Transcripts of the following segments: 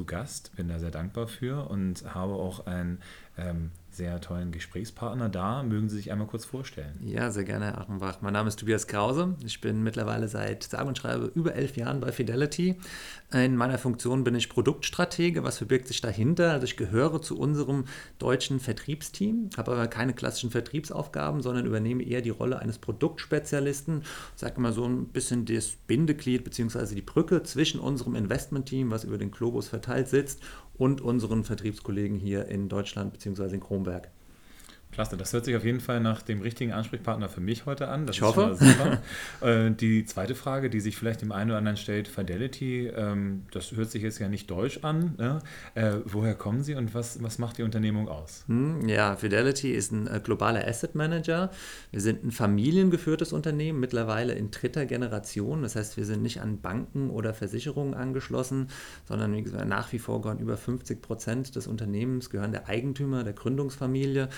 zu Gast, bin da sehr dankbar für und habe auch ein ähm, sehr tollen Gesprächspartner da. Mögen Sie sich einmal kurz vorstellen? Ja, sehr gerne, Herr Achenbach. Mein Name ist Tobias Krause. Ich bin mittlerweile seit sage und schreibe über elf Jahren bei Fidelity. In meiner Funktion bin ich Produktstratege. Was verbirgt sich dahinter? Also ich gehöre zu unserem deutschen Vertriebsteam, habe aber keine klassischen Vertriebsaufgaben, sondern übernehme eher die Rolle eines Produktspezialisten. Ich sage mal so ein bisschen das Bindeglied bzw. die Brücke zwischen unserem Investmentteam, was über den Globus verteilt sitzt, und unseren Vertriebskollegen hier in Deutschland bzw. in Kronberg. Klasse, das hört sich auf jeden Fall nach dem richtigen Ansprechpartner für mich heute an. Das ich hoffe. super. äh, die zweite Frage, die sich vielleicht dem einen oder anderen stellt, Fidelity, ähm, das hört sich jetzt ja nicht deutsch an. Ne? Äh, woher kommen Sie und was, was macht die Unternehmung aus? Hm, ja, Fidelity ist ein äh, globaler Asset Manager. Wir sind ein familiengeführtes Unternehmen, mittlerweile in dritter Generation. Das heißt, wir sind nicht an Banken oder Versicherungen angeschlossen, sondern wie gesagt, nach wie vor gehören über 50 Prozent des Unternehmens gehören der Eigentümer, der Gründungsfamilie.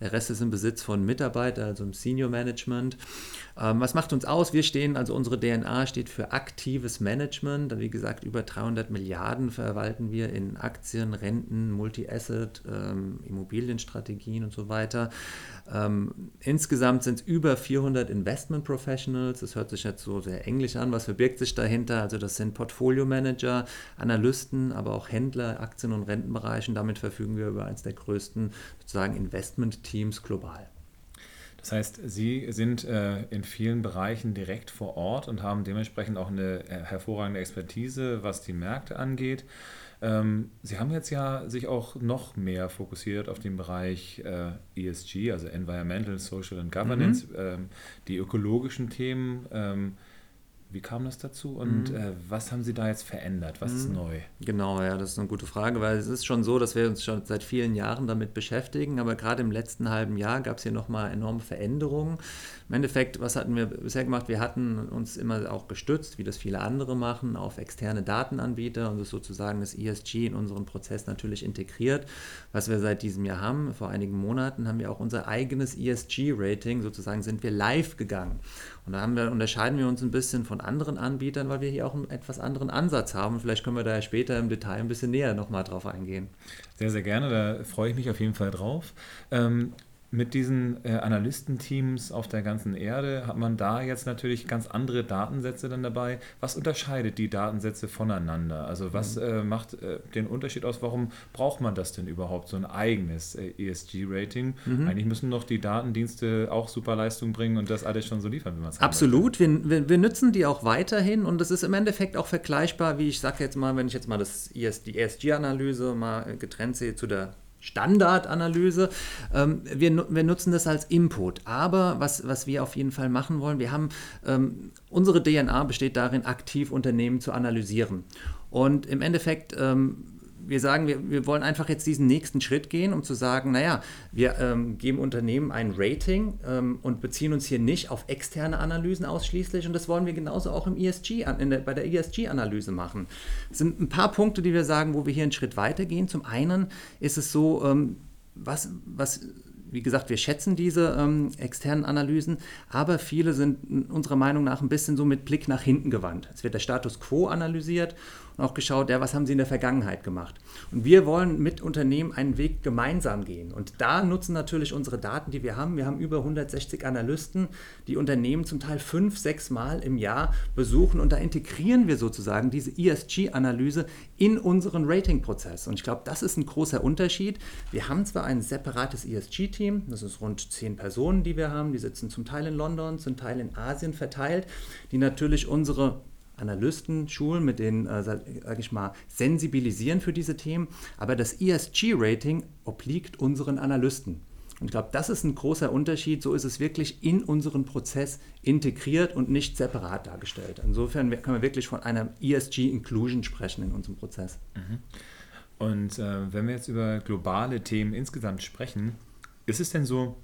Der Rest ist im Besitz von Mitarbeitern, also im Senior Management. Ähm, was macht uns aus? Wir stehen, also unsere DNA steht für aktives Management. Wie gesagt, über 300 Milliarden verwalten wir in Aktien, Renten, Multi-Asset, ähm, Immobilienstrategien und so weiter. Ähm, insgesamt sind es über 400 Investment Professionals. Das hört sich jetzt so sehr englisch an. Was verbirgt sich dahinter? Also das sind Portfolio Manager, Analysten, aber auch Händler, Aktien- und Rentenbereichen. Damit verfügen wir über eines der größten sozusagen Investment-Teams global. Das heißt, Sie sind äh, in vielen Bereichen direkt vor Ort und haben dementsprechend auch eine äh, hervorragende Expertise, was die Märkte angeht. Ähm, Sie haben jetzt ja sich auch noch mehr fokussiert auf den Bereich äh, ESG, also Environmental, Social and Governance, mhm. ähm, die ökologischen Themen. Ähm, wie kam das dazu und mhm. äh, was haben Sie da jetzt verändert? Was mhm. ist neu? Genau, ja, das ist eine gute Frage, weil es ist schon so, dass wir uns schon seit vielen Jahren damit beschäftigen, aber gerade im letzten halben Jahr gab es hier nochmal enorme Veränderungen. Im Endeffekt, was hatten wir bisher gemacht? Wir hatten uns immer auch gestützt, wie das viele andere machen, auf externe Datenanbieter und das sozusagen das ESG in unseren Prozess natürlich integriert. Was wir seit diesem Jahr haben, vor einigen Monaten, haben wir auch unser eigenes ESG-Rating, sozusagen sind wir live gegangen. Und da wir, unterscheiden wir uns ein bisschen von anderen Anbietern, weil wir hier auch einen etwas anderen Ansatz haben. Vielleicht können wir da später im Detail ein bisschen näher nochmal drauf eingehen. Sehr, sehr gerne, da freue ich mich auf jeden Fall drauf. Ähm, mit diesen äh, Analystenteams auf der ganzen Erde hat man da jetzt natürlich ganz andere Datensätze dann dabei. Was unterscheidet die Datensätze voneinander? Also was mhm. äh, macht äh, den Unterschied aus? Warum braucht man das denn überhaupt, so ein eigenes äh, ESG-Rating? Mhm. Eigentlich müssen doch die Datendienste auch super Leistung bringen und das alles schon so liefern, wie man es Absolut, wir, wir, wir, nutzen die auch weiterhin und das ist im Endeffekt auch vergleichbar, wie ich sage jetzt mal, wenn ich jetzt mal das ES, die ESG-Analyse mal getrennt sehe zu der Standardanalyse. Ähm, wir, wir, nutzen das als Input. Aber was, was wir auf jeden Fall machen wollen, wir haben, ähm, unsere DNA besteht darin, aktiv Unternehmen zu analysieren. Und im Endeffekt ähm, wir sagen, wir, wir wollen einfach jetzt diesen nächsten Schritt gehen, um zu sagen, naja, wir ähm, geben Unternehmen ein Rating ähm, und beziehen uns hier nicht auf externe Analysen ausschließlich und das wollen wir genauso auch im ESG, der, bei der ESG-Analyse machen. Es sind ein paar Punkte, die wir sagen, wo wir hier einen Schritt weitergehen. Zum einen ist es so, ähm, was, was wie gesagt, wir schätzen diese ähm, externen Analysen, aber viele sind unserer Meinung nach ein bisschen so mit Blick nach hinten gewandt. Es wird der Status quo analysiert und auch geschaut, ja, was haben sie in der Vergangenheit gemacht. Und wir wollen mit Unternehmen einen Weg gemeinsam gehen. Und da nutzen natürlich unsere Daten, die wir haben. Wir haben über 160 Analysten, die Unternehmen zum Teil fünf, sechs Mal im Jahr besuchen. Und da integrieren wir sozusagen diese ESG-Analyse in unseren Rating-Prozess. Und ich glaube, das ist ein großer Unterschied. Wir haben zwar ein separates ESG-Team, das ist rund zehn Personen, die wir haben, die sitzen zum Teil in London, zum Teil in Asien verteilt, die natürlich unsere Analysten schulen, mit denen, äh, sage ich mal, sensibilisieren für diese Themen. Aber das ESG-Rating obliegt unseren Analysten. Und ich glaube, das ist ein großer Unterschied. So ist es wirklich in unseren Prozess integriert und nicht separat dargestellt. Insofern können wir wirklich von einer ESG-Inclusion sprechen in unserem Prozess. Mhm. Und äh, wenn wir jetzt über globale Themen insgesamt sprechen, ist es denn so,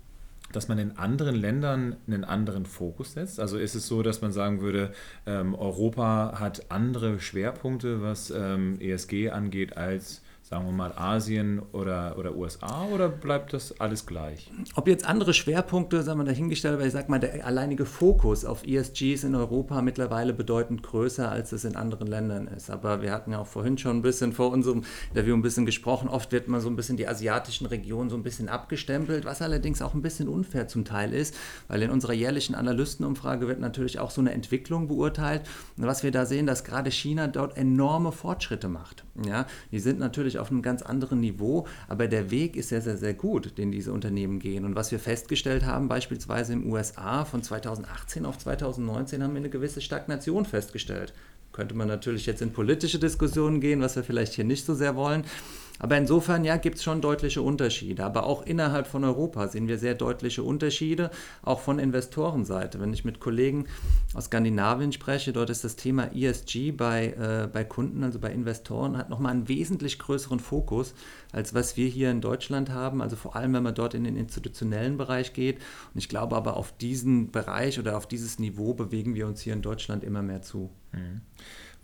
dass man in anderen Ländern einen anderen Fokus setzt? Also ist es so, dass man sagen würde, ähm, Europa hat andere Schwerpunkte, was ähm, ESG angeht, als sagen wir mal, Asien oder, oder USA oder bleibt das alles gleich? Ob jetzt andere Schwerpunkte, sagen wir dahingestellt, weil ich sage mal, der alleinige Fokus auf ESG ist in Europa mittlerweile bedeutend größer, als es in anderen Ländern ist. Aber wir hatten ja auch vorhin schon ein bisschen vor unserem Interview ein bisschen gesprochen. Oft wird man so ein bisschen die asiatischen Regionen so ein bisschen abgestempelt, was allerdings auch ein bisschen unfair zum Teil ist, weil in unserer jährlichen Analystenumfrage wird natürlich auch so eine Entwicklung beurteilt. Und was wir da sehen, dass gerade China dort enorme Fortschritte macht. Ja, die sind natürlich natürlich auf einem ganz anderen Niveau, aber der Weg ist sehr, sehr, sehr gut, den diese Unternehmen gehen. Und was wir festgestellt haben, beispielsweise den USA von 2018 auf 2019 haben wir eine gewisse Stagnation festgestellt. Könnte man natürlich jetzt in politische Diskussionen gehen, was wir vielleicht hier nicht so sehr wollen. Aber insofern, ja, gibt es schon deutliche Unterschiede. Aber auch innerhalb von Europa sehen wir sehr deutliche Unterschiede, auch von Investorenseite. Wenn ich mit Kollegen aus Skandinavien spreche, dort ist das Thema ESG bei, äh, bei Kunden, also bei Investoren, hat nochmal einen wesentlich größeren Fokus, als was wir hier in Deutschland haben. Also vor allem, wenn man dort in den institutionellen Bereich geht. Und ich glaube aber, auf diesen Bereich oder auf dieses Niveau bewegen wir uns hier in Deutschland immer mehr zu. Mhm.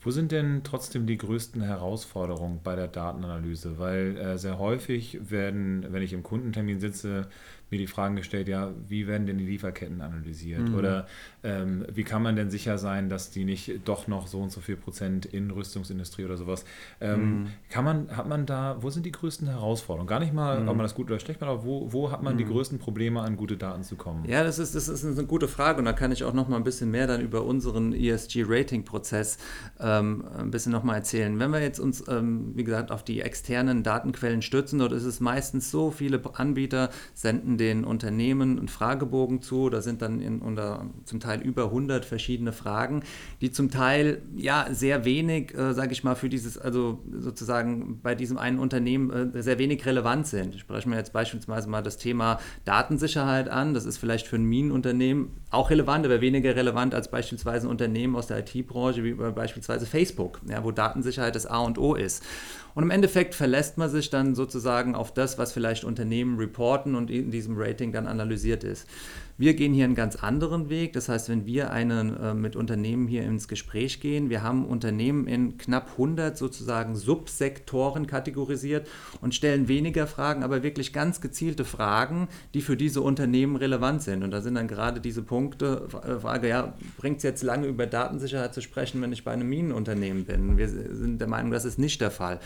Wo sind denn trotzdem die größten Herausforderungen bei der Datenanalyse? Weil äh, sehr häufig werden, wenn ich im Kundentermin sitze, mir die Fragen gestellt, ja, wie werden denn die Lieferketten analysiert? Mhm. Oder ähm, wie kann man denn sicher sein, dass die nicht doch noch so und so viel Prozent in Rüstungsindustrie oder sowas? Ähm, mhm. Kann man, hat man da, wo sind die größten Herausforderungen? Gar nicht mal, mhm. ob man das gut oder schlecht macht, aber wo, wo hat man die mhm. größten Probleme, an gute Daten zu kommen? Ja, das ist, das ist eine gute Frage und da kann ich auch noch mal ein bisschen mehr dann über unseren ESG-Rating-Prozess ähm, ein bisschen noch mal erzählen. Wenn wir jetzt uns, ähm, wie gesagt, auf die externen Datenquellen stützen, dort ist es meistens so, viele Anbieter senden den Unternehmen einen Fragebogen zu. Da sind dann in, unter, zum Teil über 100 verschiedene Fragen, die zum Teil ja sehr wenig, äh, sage ich mal, für dieses, also sozusagen bei diesem einen Unternehmen äh, sehr wenig relevant sind. Ich spreche mir jetzt beispielsweise mal das Thema Datensicherheit an. Das ist vielleicht für ein Minenunternehmen auch relevant, aber weniger relevant als beispielsweise ein Unternehmen aus der IT-Branche wie beispielsweise Facebook, ja, wo Datensicherheit das A und O ist. Und im Endeffekt verlässt man sich dann sozusagen auf das, was vielleicht Unternehmen reporten und in diesem Rating dann analysiert ist. Wir gehen hier einen ganz anderen Weg. Das heißt, wenn wir einen, äh, mit Unternehmen hier ins Gespräch gehen, wir haben Unternehmen in knapp 100 sozusagen Subsektoren kategorisiert und stellen weniger Fragen, aber wirklich ganz gezielte Fragen, die für diese Unternehmen relevant sind. Und da sind dann gerade diese Punkte, äh, Frage, ja, bringt es jetzt lange über Datensicherheit zu sprechen, wenn ich bei einem Minenunternehmen bin? Wir sind der Meinung, das ist nicht der Fall.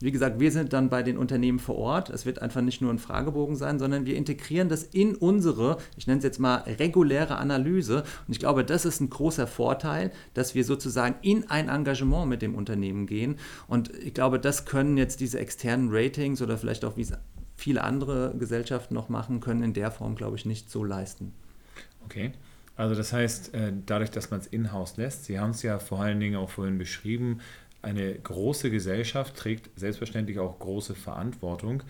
Wie gesagt, wir sind dann bei den Unternehmen vor Ort. Es wird einfach nicht nur ein Fragebogen sein, sondern wir integrieren das in unsere, ich nenne es jetzt mal reguläre Analyse. Und ich glaube, das ist ein großer Vorteil, dass wir sozusagen in ein Engagement mit dem Unternehmen gehen. Und ich glaube, das können jetzt diese externen Ratings oder vielleicht auch wie es viele andere Gesellschaften noch machen, können in der Form, glaube ich, nicht so leisten. Okay. Also das heißt, äh, dadurch, dass man es in-house lässt, Sie haben es ja vor allen Dingen auch vorhin beschrieben, eine große Gesellschaft trägt selbstverständlich auch große Verantwortung.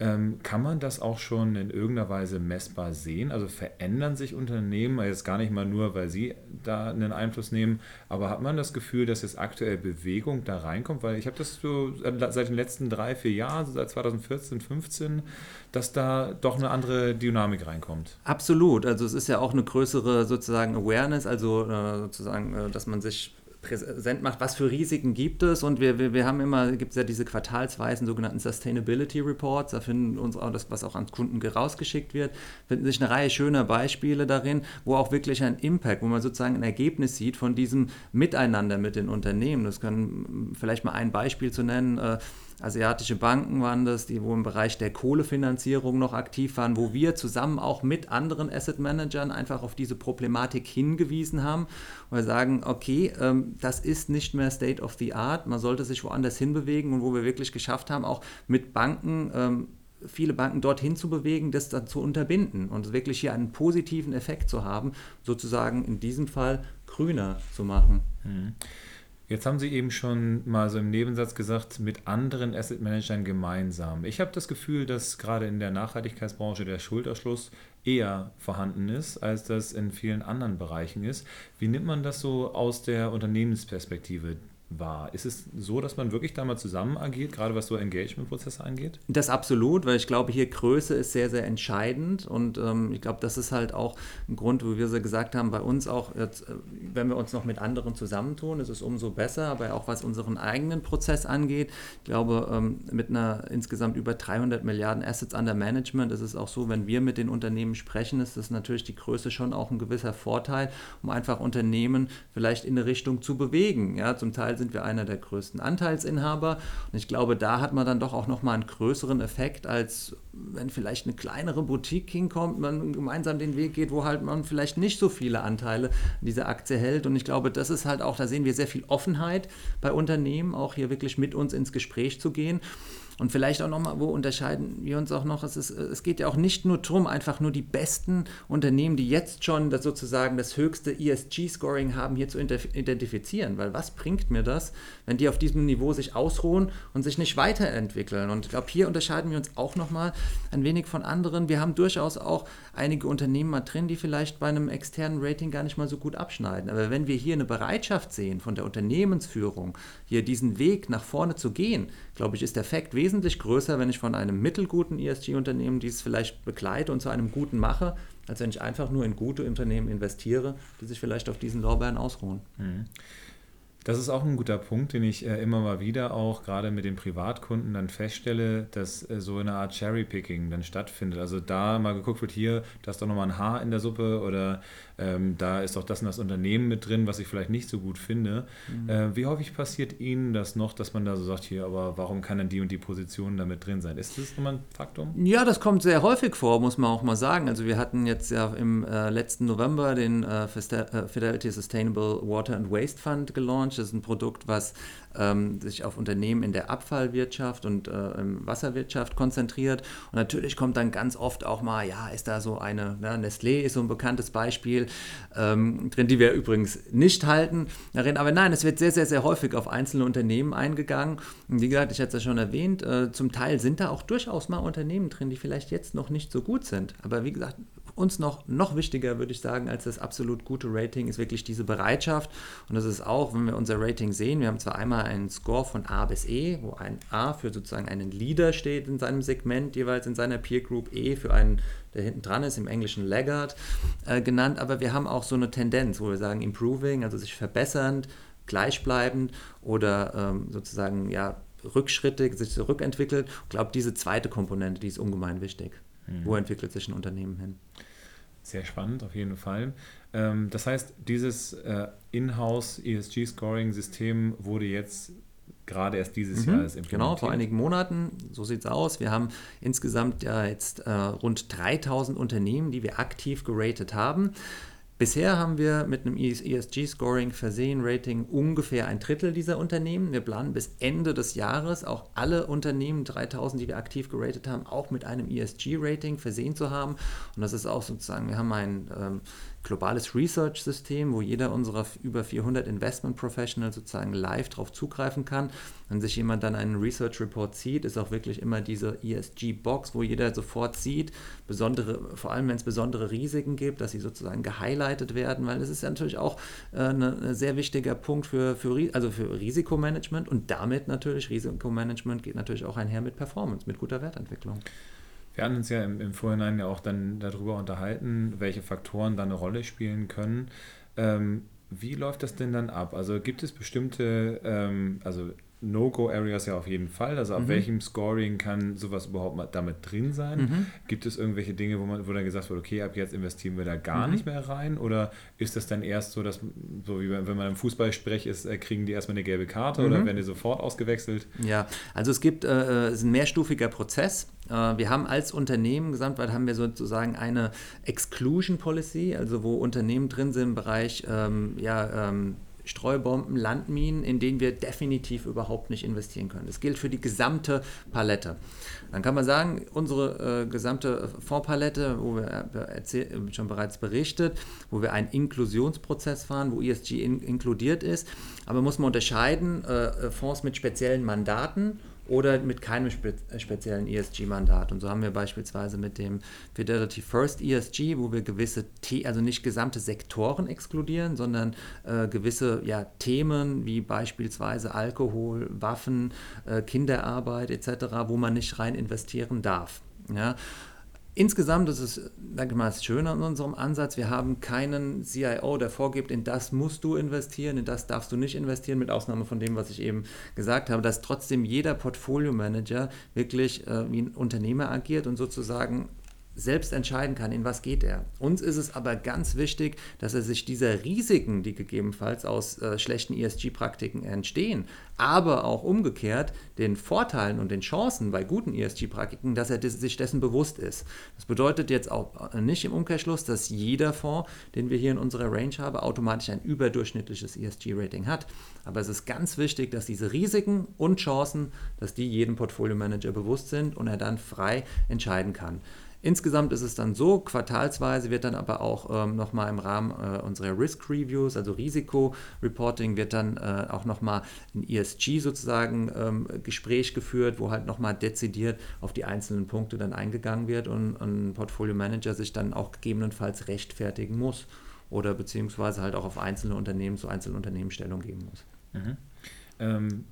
Ähm, kann man das auch schon in irgendeiner Weise messbar sehen? Also verändern sich Unternehmen, jetzt gar nicht mal nur, weil sie da einen Einfluss nehmen, aber hat man das Gefühl, dass jetzt aktuell Bewegung da reinkommt? Weil ich habe das so seit den letzten drei, vier Jahren, seit 2014, 2015, dass da doch eine andere Dynamik reinkommt. Absolut. Also es ist ja auch eine größere sozusagen Awareness, also äh, sozusagen, äh, dass man sich präsent macht, was für Risiken gibt es. Und wir, wir, wir haben immer, gibt es ja diese quartalsweisen sogenannten Sustainability Reports, da finden uns auch das, was auch an Kunden rausgeschickt wird, finden sich eine Reihe schöner Beispiele darin, wo auch wirklich ein Impact, wo man sozusagen ein Ergebnis sieht von diesem Miteinander mit den Unternehmen. Das können vielleicht mal ein Beispiel zu nennen. Äh, asiatische Banken waren das, die wo im Bereich der Kohlefinanzierung noch aktiv waren, wo wir zusammen auch mit anderen Asset Managern einfach auf diese Problematik hingewiesen haben, wo wir sagen, okay, ähm, das ist nicht mehr State of the Art, man sollte sich woanders hinbewegen und wo wir wirklich geschafft haben, auch mit Banken ähm, viele Banken dorthin zu bewegen, das dann zu unterbinden und wirklich hier einen positiven Effekt zu haben, sozusagen in diesem Fall grüner zu machen. Mhm. Jetzt haben Sie eben schon mal so im Nebensatz gesagt, mit anderen Asset Managern gemeinsam. Ich habe das Gefühl, dass gerade in der Nachhaltigkeitsbranche der Schulterschluss eher vorhanden ist, als das in vielen anderen Bereichen ist. Wie nimmt man das so aus der Unternehmensperspektive wahr? Ist es so, dass man wirklich da mal zusammen agiert, gerade was so Engagement-Prozesse angeht? Das absolut, weil ich glaube, hier Größe ist sehr, sehr entscheidend und ähm, ich glaube, das ist halt auch ein Grund, wo wir so gesagt haben, bei uns auch, jetzt, äh, wenn wir uns noch mit anderen zusammentun, ist es umso besser, aber auch was unseren eigenen Prozess angeht, ich glaube, ähm, mit einer insgesamt über 300 Milliarden Assets under Management ist es auch so, wenn wir mit den Unternehmen sprechen, ist das natürlich die Größe schon auch ein gewisser Vorteil, um einfach Unternehmen vielleicht in eine Richtung zu bewegen. Ja, zum Teil sind wir einer der größten Anteilsinhaber. Und ich glaube, da hat man dann doch auch nochmal einen größeren Effekt, als wenn vielleicht eine kleinere Boutique hinkommt, man gemeinsam den Weg geht, wo halt man vielleicht nicht so viele Anteile an dieser Aktie hält. Und ich glaube, das ist halt auch, da sehen wir sehr viel Offenheit bei Unternehmen, auch hier wirklich mit uns ins Gespräch zu gehen. Und vielleicht auch nochmal, wo unterscheiden wir uns auch noch? Es, ist, es geht ja auch nicht nur darum, einfach nur die besten Unternehmen, die jetzt schon das sozusagen das höchste ESG-Scoring haben, hier zu identifizieren. Weil was bringt mir das, wenn die auf diesem Niveau sich ausruhen und sich nicht weiterentwickeln? Und ich glaube, hier unterscheiden wir uns auch nochmal ein wenig von anderen. Wir haben durchaus auch einige Unternehmen mal drin, die vielleicht bei einem externen Rating gar nicht mal so gut abschneiden. Aber wenn wir hier eine Bereitschaft sehen von der Unternehmensführung, hier diesen Weg nach vorne zu gehen, glaube ich, ist der Effekt wesentlich größer, wenn ich von einem mittelguten ESG-Unternehmen dies vielleicht begleite und zu einem guten mache, als wenn ich einfach nur in gute Unternehmen investiere, die sich vielleicht auf diesen Lorbeeren ausruhen. Mhm. Das ist auch ein guter Punkt, den ich äh, immer mal wieder auch gerade mit den Privatkunden dann feststelle, dass äh, so eine Art Cherry-Picking dann stattfindet. Also da mal geguckt wird, hier, da ist doch nochmal ein Haar in der Suppe oder ähm, da ist doch das und das Unternehmen mit drin, was ich vielleicht nicht so gut finde. Mhm. Äh, wie häufig passiert Ihnen das noch, dass man da so sagt, hier, aber warum kann denn die und die Position da mit drin sein? Ist das nochmal ein Faktum? Ja, das kommt sehr häufig vor, muss man auch mal sagen. Also wir hatten jetzt ja im äh, letzten November den äh, äh Fidelity Sustainable Water and Waste Fund gelauncht das ist ein Produkt, was ähm, sich auf Unternehmen in der Abfallwirtschaft und äh, Wasserwirtschaft konzentriert. Und natürlich kommt dann ganz oft auch mal, ja, ist da so eine, ne, Nestlé ist so ein bekanntes Beispiel ähm, drin, die wir übrigens nicht halten. Aber nein, es wird sehr, sehr, sehr häufig auf einzelne Unternehmen eingegangen. Und wie gesagt, ich hatte es ja schon erwähnt, äh, zum Teil sind da auch durchaus mal Unternehmen drin, die vielleicht jetzt noch nicht so gut sind. Aber wie gesagt, uns noch, noch wichtiger, würde ich sagen, als das absolut gute Rating ist wirklich diese Bereitschaft. Und das ist auch, wenn wir unser Rating sehen, wir haben zwar einmal einen Score von A bis E, wo ein A für sozusagen einen Leader steht in seinem Segment, jeweils in seiner Peer Group, E für einen, der hinten dran ist, im Englischen Laggard äh, genannt, aber wir haben auch so eine Tendenz, wo wir sagen improving, also sich verbessernd, gleichbleibend oder ähm, sozusagen ja Rückschritte, sich zurückentwickelt. Ich glaube, diese zweite Komponente, die ist ungemein wichtig. Mhm. Wo entwickelt sich ein Unternehmen hin? Sehr spannend, auf jeden Fall. Ähm, das heißt, dieses äh, Inhouse ESG-Scoring-System wurde jetzt gerade erst dieses mhm, Jahr implementiert. Genau, vor einigen Monaten, so sieht es aus. Wir haben insgesamt ja jetzt äh, rund 3000 Unternehmen, die wir aktiv geratet haben. Bisher haben wir mit einem ESG-Scoring versehen Rating ungefähr ein Drittel dieser Unternehmen. Wir planen bis Ende des Jahres auch alle Unternehmen, 3000, die wir aktiv geratet haben, auch mit einem ESG-Rating versehen zu haben. Und das ist auch sozusagen, wir haben ein ähm, globales Research-System, wo jeder unserer über 400 Investment Professionals sozusagen live darauf zugreifen kann. Wenn sich jemand dann einen Research Report zieht, ist auch wirklich immer diese ESG-Box, wo jeder sofort sieht, besondere, vor allem wenn es besondere Risiken gibt, dass sie sozusagen gehighlightet werden, weil das ist ja natürlich auch äh, ein ne, sehr wichtiger Punkt für, für, also für Risikomanagement und damit natürlich Risikomanagement geht natürlich auch einher mit Performance, mit guter Wertentwicklung. Wir haben uns ja im, im Vorhinein ja auch dann darüber unterhalten, welche Faktoren da eine Rolle spielen können. Ähm, wie läuft das denn dann ab? Also gibt es bestimmte, ähm, also No-Go-Areas ja auf jeden Fall. Also ab mhm. welchem Scoring kann sowas überhaupt mal damit drin sein? Mhm. Gibt es irgendwelche Dinge, wo man, wo dann gesagt wird, okay, ab jetzt investieren wir da gar mhm. nicht mehr rein? Oder ist das dann erst so, dass, so wie wenn man im Fußballsprech ist, äh, kriegen die erstmal eine gelbe Karte oder mhm. werden die sofort ausgewechselt? Ja, also es gibt, äh, es ist ein mehrstufiger Prozess. Äh, wir haben als Unternehmen gesamtweit haben wir sozusagen eine Exclusion Policy, also wo Unternehmen drin sind im Bereich ähm, ja, ähm, Streubomben, Landminen, in denen wir definitiv überhaupt nicht investieren können. Das gilt für die gesamte Palette. Dann kann man sagen, unsere äh, gesamte Fondspalette, wo wir äh, schon bereits berichtet, wo wir einen Inklusionsprozess fahren, wo ESG in, inkludiert ist, aber muss man unterscheiden, äh, Fonds mit speziellen Mandaten oder mit keinem spe äh, speziellen ESG-Mandat. Und so haben wir beispielsweise mit dem Fidelity First ESG, wo wir gewisse, The also nicht gesamte Sektoren exkludieren, sondern äh, gewisse ja, Themen wie beispielsweise Alkohol, Waffen, äh, Kinderarbeit etc., wo man nicht rein investieren darf. Ja? Insgesamt ist es, sage ich mal, das Schöne an unserem Ansatz. Wir haben keinen CIO, der vorgibt, in das musst du investieren, in das darfst du nicht investieren, mit Ausnahme von dem, was ich eben gesagt habe, dass trotzdem jeder Portfolio-Manager wirklich äh, wie ein Unternehmer agiert und sozusagen selbst entscheiden kann, in was geht er. Uns ist es aber ganz wichtig, dass er sich dieser Risiken, die gegebenenfalls aus äh, schlechten ESG-Praktiken entstehen, aber auch umgekehrt den Vorteilen und den Chancen bei guten ESG-Praktiken, dass er sich dessen bewusst ist. Das bedeutet jetzt auch nicht im Umkehrschluss, dass jeder Fonds, den wir hier in unserer Range haben, automatisch ein überdurchschnittliches ESG-Rating hat. Aber es ist ganz wichtig, dass diese Risiken und Chancen, dass die jedem Portfolio-Manager bewusst sind und er dann frei entscheiden kann. Insgesamt ist es dann so, quartalsweise wird dann aber auch ähm, nochmal im Rahmen äh, unserer Risk Reviews, also Risikoreporting, wird dann äh, auch nochmal ein ESG sozusagen ähm, Gespräch geführt, wo halt nochmal dezidiert auf die einzelnen Punkte dann eingegangen wird und ein Portfolio Manager sich dann auch gegebenenfalls rechtfertigen muss oder beziehungsweise halt auch auf einzelne Unternehmen zu einzelnen Unternehmen Stellung geben muss. Mhm. Ähm,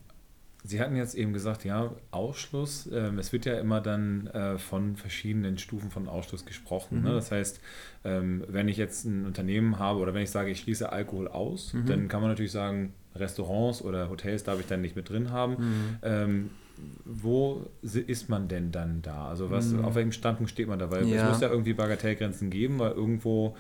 Sie hatten jetzt eben gesagt, ja, Ausschluss. Ähm, es wird ja immer dann äh, von verschiedenen Stufen von Ausschluss gesprochen. Ne? Mhm. Ne? Das heißt, ähm, wenn ich jetzt ein Unternehmen habe oder wenn ich sage, ich schließe Alkohol aus, mhm. dann kann man natürlich sagen, Restaurants oder Hotels darf ich dann nicht mit drin haben. Mhm. Ähm, wo ist man denn dann da? Also was, mhm. auf welchem Standpunkt steht man da? Weil ja. es muss ja irgendwie Bagatellgrenzen geben, weil irgendwo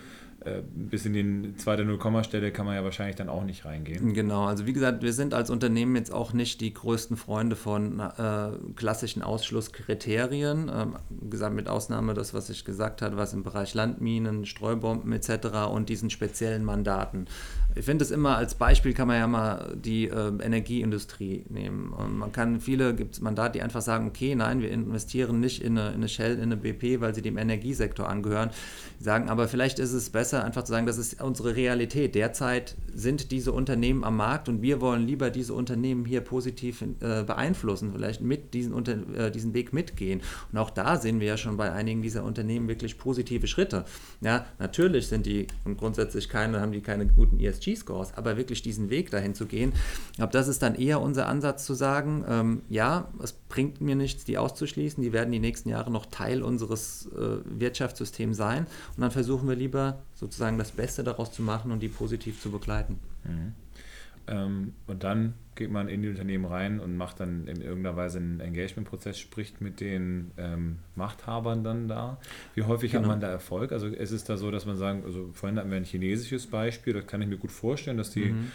äh, bis in die zweite Nullkommastelle kann man ja wahrscheinlich dann auch nicht reingehen. Genau, also wie gesagt, wir sind als Unternehmen jetzt auch nicht die größten Freunde von äh, klassischen Ausschlusskriterien. Ähm, gesagt, mit Ausnahme das, was ich gesagt habe, was im Bereich Landminen, Streubomben etc. und diesen speziellen Mandaten. Ich finde es immer als Beispiel kann man ja mal die äh, Energieindustrie nehmen. Und man kann viele gibt es Mandate, die einfach sagen, okay, nein, wir investieren nicht in eine, in eine Shell, in eine BP, weil sie dem Energiesektor angehören. Sagen, aber vielleicht ist es besser, einfach zu sagen, das ist unsere Realität. Derzeit sind diese Unternehmen am Markt und wir wollen lieber diese Unternehmen hier positiv äh, beeinflussen, vielleicht mit diesen, unter, äh, diesen Weg mitgehen. Und auch da sehen wir ja schon bei einigen dieser Unternehmen wirklich positive Schritte. Ja, natürlich sind die und grundsätzlich keine, haben die keine guten ESG ESG-Scores, aber wirklich diesen Weg dahin zu gehen. Ich glaube, das ist dann eher unser Ansatz zu sagen, ähm, ja, es bringt mir nichts, die auszuschließen, die werden die nächsten Jahre noch Teil unseres äh, Wirtschaftssystems sein und dann versuchen wir lieber sozusagen das Beste daraus zu machen und die positiv zu begleiten. Mhm. Ähm, und dann geht man in die Unternehmen rein und macht dann in irgendeiner Weise einen Engagement-Prozess, spricht mit den ähm, Machthabern dann da. Wie häufig genau. hat man da Erfolg? Also ist es da so, dass man sagen, also vorhin hatten wir ein chinesisches Beispiel, da kann ich mir gut vorstellen, dass die mhm.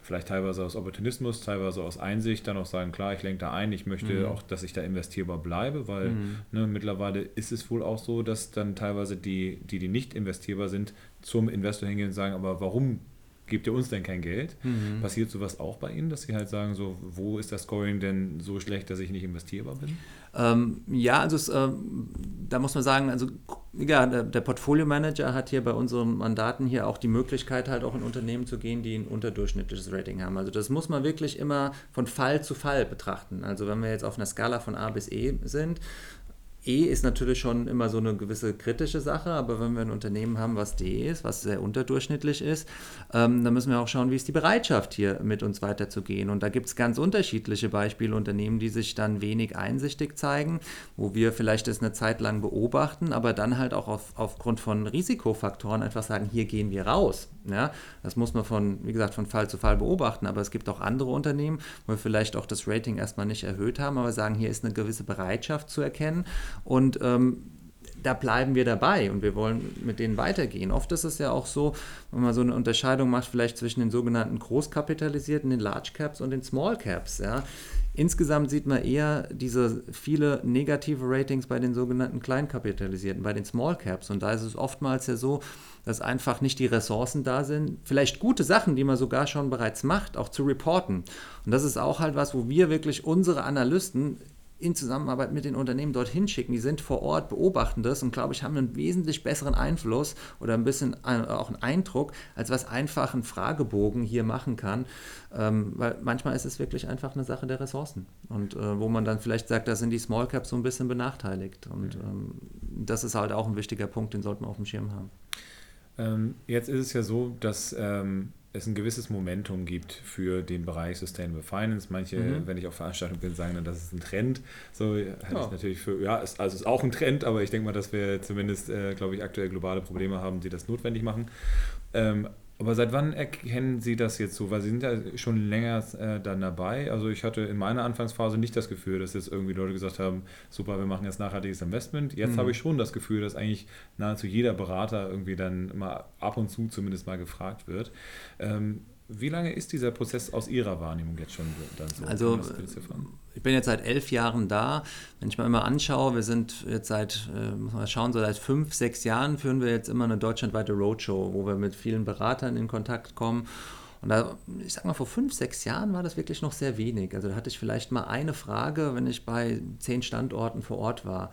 vielleicht teilweise aus Opportunismus, teilweise aus Einsicht dann auch sagen, klar, ich lenke da ein, ich möchte mhm. auch, dass ich da investierbar bleibe, weil mhm. ne, mittlerweile ist es wohl auch so, dass dann teilweise die, die, die nicht investierbar sind, zum Investor hingehen und sagen, aber warum gebt ihr uns denn kein Geld? Mhm. Passiert sowas auch bei Ihnen, dass Sie halt sagen, so, wo ist das Scoring denn so schlecht, dass ich nicht investierbar bin? Ähm, ja, also es, äh, da muss man sagen, also ja, der, der Portfolio-Manager hat hier bei unseren Mandaten hier auch die Möglichkeit, halt auch in Unternehmen zu gehen, die ein unterdurchschnittliches Rating haben. Also das muss man wirklich immer von Fall zu Fall betrachten. Also wenn wir jetzt auf einer Skala von A bis E sind, E ist natürlich schon immer so eine gewisse kritische Sache, aber wenn wir ein Unternehmen haben, was D ist, was sehr unterdurchschnittlich ist, ähm, dann müssen wir auch schauen, wie ist die Bereitschaft hier mit uns weiterzugehen. Und da gibt es ganz unterschiedliche Beispiele, Unternehmen, die sich dann wenig einsichtig zeigen, wo wir vielleicht das eine Zeit lang beobachten, aber dann halt auch auf, aufgrund von Risikofaktoren einfach sagen, hier gehen wir raus. Ja, das muss man von, wie gesagt, von Fall zu Fall beobachten, aber es gibt auch andere Unternehmen, wo wir vielleicht auch das Rating erstmal nicht erhöht haben, aber sagen, hier ist eine gewisse Bereitschaft zu erkennen und ähm, da bleiben wir dabei und wir wollen mit denen weitergehen. Oft ist es ja auch so, wenn man so eine Unterscheidung macht, vielleicht zwischen den sogenannten Großkapitalisierten, den Large Caps und den Small Caps. Ja. Insgesamt sieht man eher diese viele negative Ratings bei den sogenannten Kleinkapitalisierten, bei den Small Caps. Und da ist es oftmals ja so, dass einfach nicht die Ressourcen da sind, vielleicht gute Sachen, die man sogar schon bereits macht, auch zu reporten. Und das ist auch halt was, wo wir wirklich unsere Analysten in Zusammenarbeit mit den Unternehmen dorthin schicken. Die sind vor Ort, beobachten das und glaube ich, haben einen wesentlich besseren Einfluss oder ein bisschen auch einen Eindruck, als was einfach ein Fragebogen hier machen kann. Ähm, weil manchmal ist es wirklich einfach eine Sache der Ressourcen. Und äh, wo man dann vielleicht sagt, da sind die Small Caps so ein bisschen benachteiligt. Und ähm, das ist halt auch ein wichtiger Punkt, den sollten wir auf dem Schirm haben. Ähm, jetzt ist es ja so, dass ähm, es ein gewisses Momentum gibt für den Bereich Sustainable Finance. Manche, mhm. wenn ich auf Veranstaltungen bin, sagen dann, das ist ein Trend. So halte ja. ich natürlich für, ja, ist, also ist auch ein Trend, aber ich denke mal, dass wir zumindest, äh, glaube ich, aktuell globale Probleme haben, die das notwendig machen. Ähm, aber seit wann erkennen Sie das jetzt so? Weil Sie sind ja schon länger äh, dann dabei. Also ich hatte in meiner Anfangsphase nicht das Gefühl, dass jetzt irgendwie Leute gesagt haben, super, wir machen jetzt nachhaltiges Investment. Jetzt mhm. habe ich schon das Gefühl, dass eigentlich nahezu jeder Berater irgendwie dann mal ab und zu zumindest mal gefragt wird. Ähm, wie lange ist dieser Prozess aus Ihrer Wahrnehmung jetzt schon dann so? Also ich bin jetzt seit elf Jahren da. Wenn ich mir immer anschaue, wir sind jetzt seit, äh, muss man schauen, so seit fünf, sechs Jahren führen wir jetzt immer eine deutschlandweite Roadshow, wo wir mit vielen Beratern in Kontakt kommen. Und da, ich sag mal, vor fünf, sechs Jahren war das wirklich noch sehr wenig. Also da hatte ich vielleicht mal eine Frage, wenn ich bei zehn Standorten vor Ort war.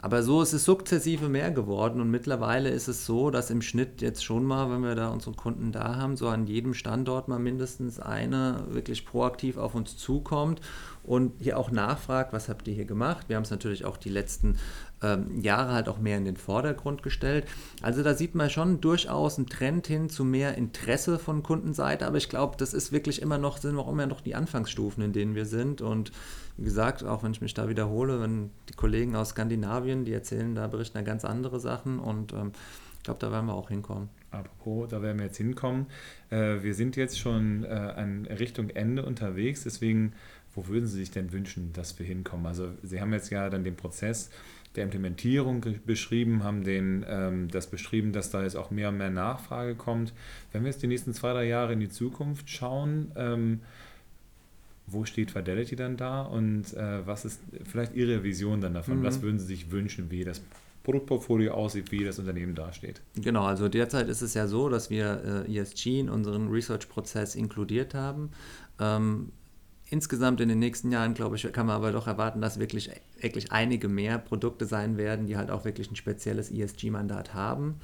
Aber so ist es sukzessive mehr geworden und mittlerweile ist es so, dass im Schnitt jetzt schon mal, wenn wir da unsere Kunden da haben, so an jedem Standort mal mindestens eine wirklich proaktiv auf uns zukommt und hier auch nachfragt, was habt ihr hier gemacht? Wir haben es natürlich auch die letzten ähm, Jahre halt auch mehr in den Vordergrund gestellt. Also da sieht man schon durchaus einen Trend hin zu mehr Interesse von Kundenseite, aber ich glaube, das ist wirklich immer noch, sind auch immer noch die Anfangsstufen, in denen wir sind und wie gesagt, auch wenn ich mich da wiederhole, wenn die Kollegen aus Skandinavien, die erzählen, da berichten da ganz andere Sachen und ähm, ich glaube, da werden wir auch hinkommen. Apropos, da werden wir jetzt hinkommen. Äh, wir sind jetzt schon äh, an Richtung Ende unterwegs, deswegen, wo würden Sie sich denn wünschen, dass wir hinkommen? Also Sie haben jetzt ja dann den Prozess der Implementierung beschrieben, haben den, ähm, das beschrieben, dass da jetzt auch mehr und mehr Nachfrage kommt. Wenn wir jetzt die nächsten zwei, drei Jahre in die Zukunft schauen, ähm, wo steht Fidelity dann da und äh, was ist vielleicht Ihre Vision dann davon? Mhm. Was würden Sie sich wünschen, wie das Produktportfolio aussieht, wie das Unternehmen dasteht? Genau, also derzeit ist es ja so, dass wir äh, ESG in unseren Research-Prozess inkludiert haben. Ähm, insgesamt in den nächsten Jahren, glaube ich, kann man aber doch erwarten, dass wirklich, wirklich einige mehr Produkte sein werden, die halt auch wirklich ein spezielles ESG-Mandat haben.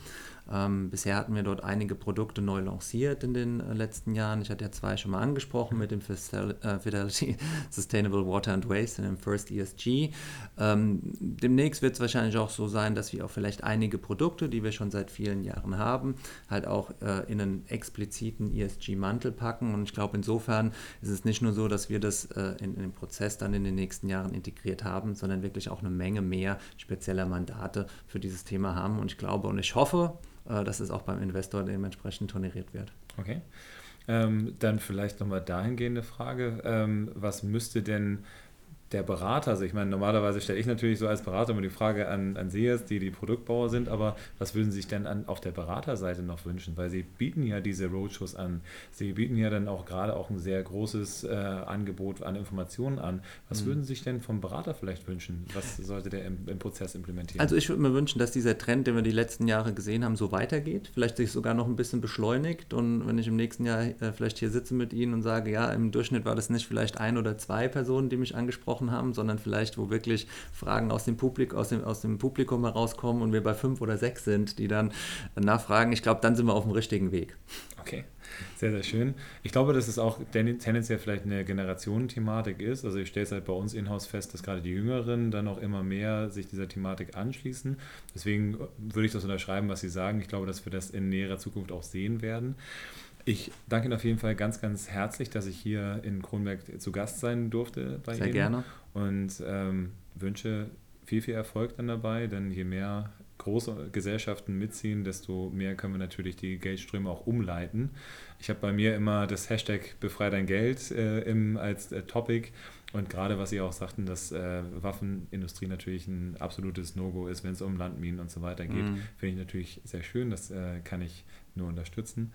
Ähm, bisher hatten wir dort einige Produkte neu lanciert in den äh, letzten Jahren. Ich hatte ja zwei schon mal angesprochen mit dem äh, Fidelity Sustainable Water and Waste und dem First ESG. Ähm, demnächst wird es wahrscheinlich auch so sein, dass wir auch vielleicht einige Produkte, die wir schon seit vielen Jahren haben, halt auch äh, in einen expliziten ESG-Mantel packen. Und ich glaube, insofern ist es nicht nur so, dass wir das äh, in, in den Prozess dann in den nächsten Jahren integriert haben, sondern wirklich auch eine Menge mehr spezieller Mandate für dieses Thema haben. Und ich glaube und ich hoffe, äh, dass es auch beim Investor dementsprechend toleriert wird. Okay. Ähm, dann vielleicht nochmal dahingehende Frage. Ähm, was müsste denn der Berater, also ich meine, normalerweise stelle ich natürlich so als Berater immer die Frage an, an Sie jetzt, die die Produktbauer sind, aber was würden Sie sich denn an, auf der Beraterseite noch wünschen? Weil Sie bieten ja diese Roadshows an. Sie bieten ja dann auch gerade auch ein sehr großes äh, Angebot an Informationen an. Was mhm. würden Sie sich denn vom Berater vielleicht wünschen? Was sollte der im, im Prozess implementieren? Also ich würde mir wünschen, dass dieser Trend, den wir die letzten Jahre gesehen haben, so weitergeht. Vielleicht sich sogar noch ein bisschen beschleunigt und wenn ich im nächsten Jahr äh, vielleicht hier sitze mit Ihnen und sage, ja, im Durchschnitt war das nicht vielleicht ein oder zwei Personen, die mich angesprochen gesprochen haben, sondern vielleicht, wo wirklich Fragen aus dem, Publik, aus dem, aus dem Publikum herauskommen und wir bei fünf oder sechs sind, die dann nachfragen. Ich glaube, dann sind wir auf dem richtigen Weg. Okay. Sehr, sehr schön. Ich glaube, dass es auch tendenziell vielleicht eine Generationenthematik ist. Also ich stelle es halt bei uns in-house fest, dass gerade die Jüngeren dann auch immer mehr sich dieser Thematik anschließen. Deswegen würde ich das unterschreiben, was Sie sagen. Ich glaube, dass wir das in näherer Zukunft auch sehen werden. Ich danke Ihnen auf jeden Fall ganz, ganz herzlich, dass ich hier in Kronberg zu Gast sein durfte bei Sehr Ihnen. Sehr gerne. Und ähm, wünsche viel, viel Erfolg dann dabei, denn je mehr große Gesellschaften mitziehen, desto mehr können wir natürlich die Geldströme auch umleiten. Ich habe bei mir immer das Hashtag Befrei dein Geld äh, im, als äh, Topic und gerade was Sie auch sagten, dass äh, Waffenindustrie natürlich ein absolutes No-Go ist, wenn es um Landminen und so weiter geht, mm. finde ich natürlich sehr schön. Das äh, kann ich nur unterstützen.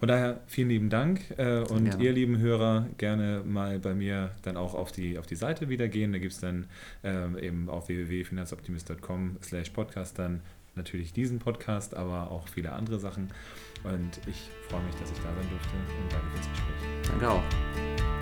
Von daher vielen lieben Dank äh, und ja. ihr lieben Hörer gerne mal bei mir dann auch auf die, auf die Seite wieder gehen. Da gibt es dann ähm, eben auf www.finanzoptimist.com slash podcast dann natürlich diesen Podcast, aber auch viele andere Sachen. Und ich freue mich, dass ich da sein durfte und danke fürs Gespräch. Danke auch.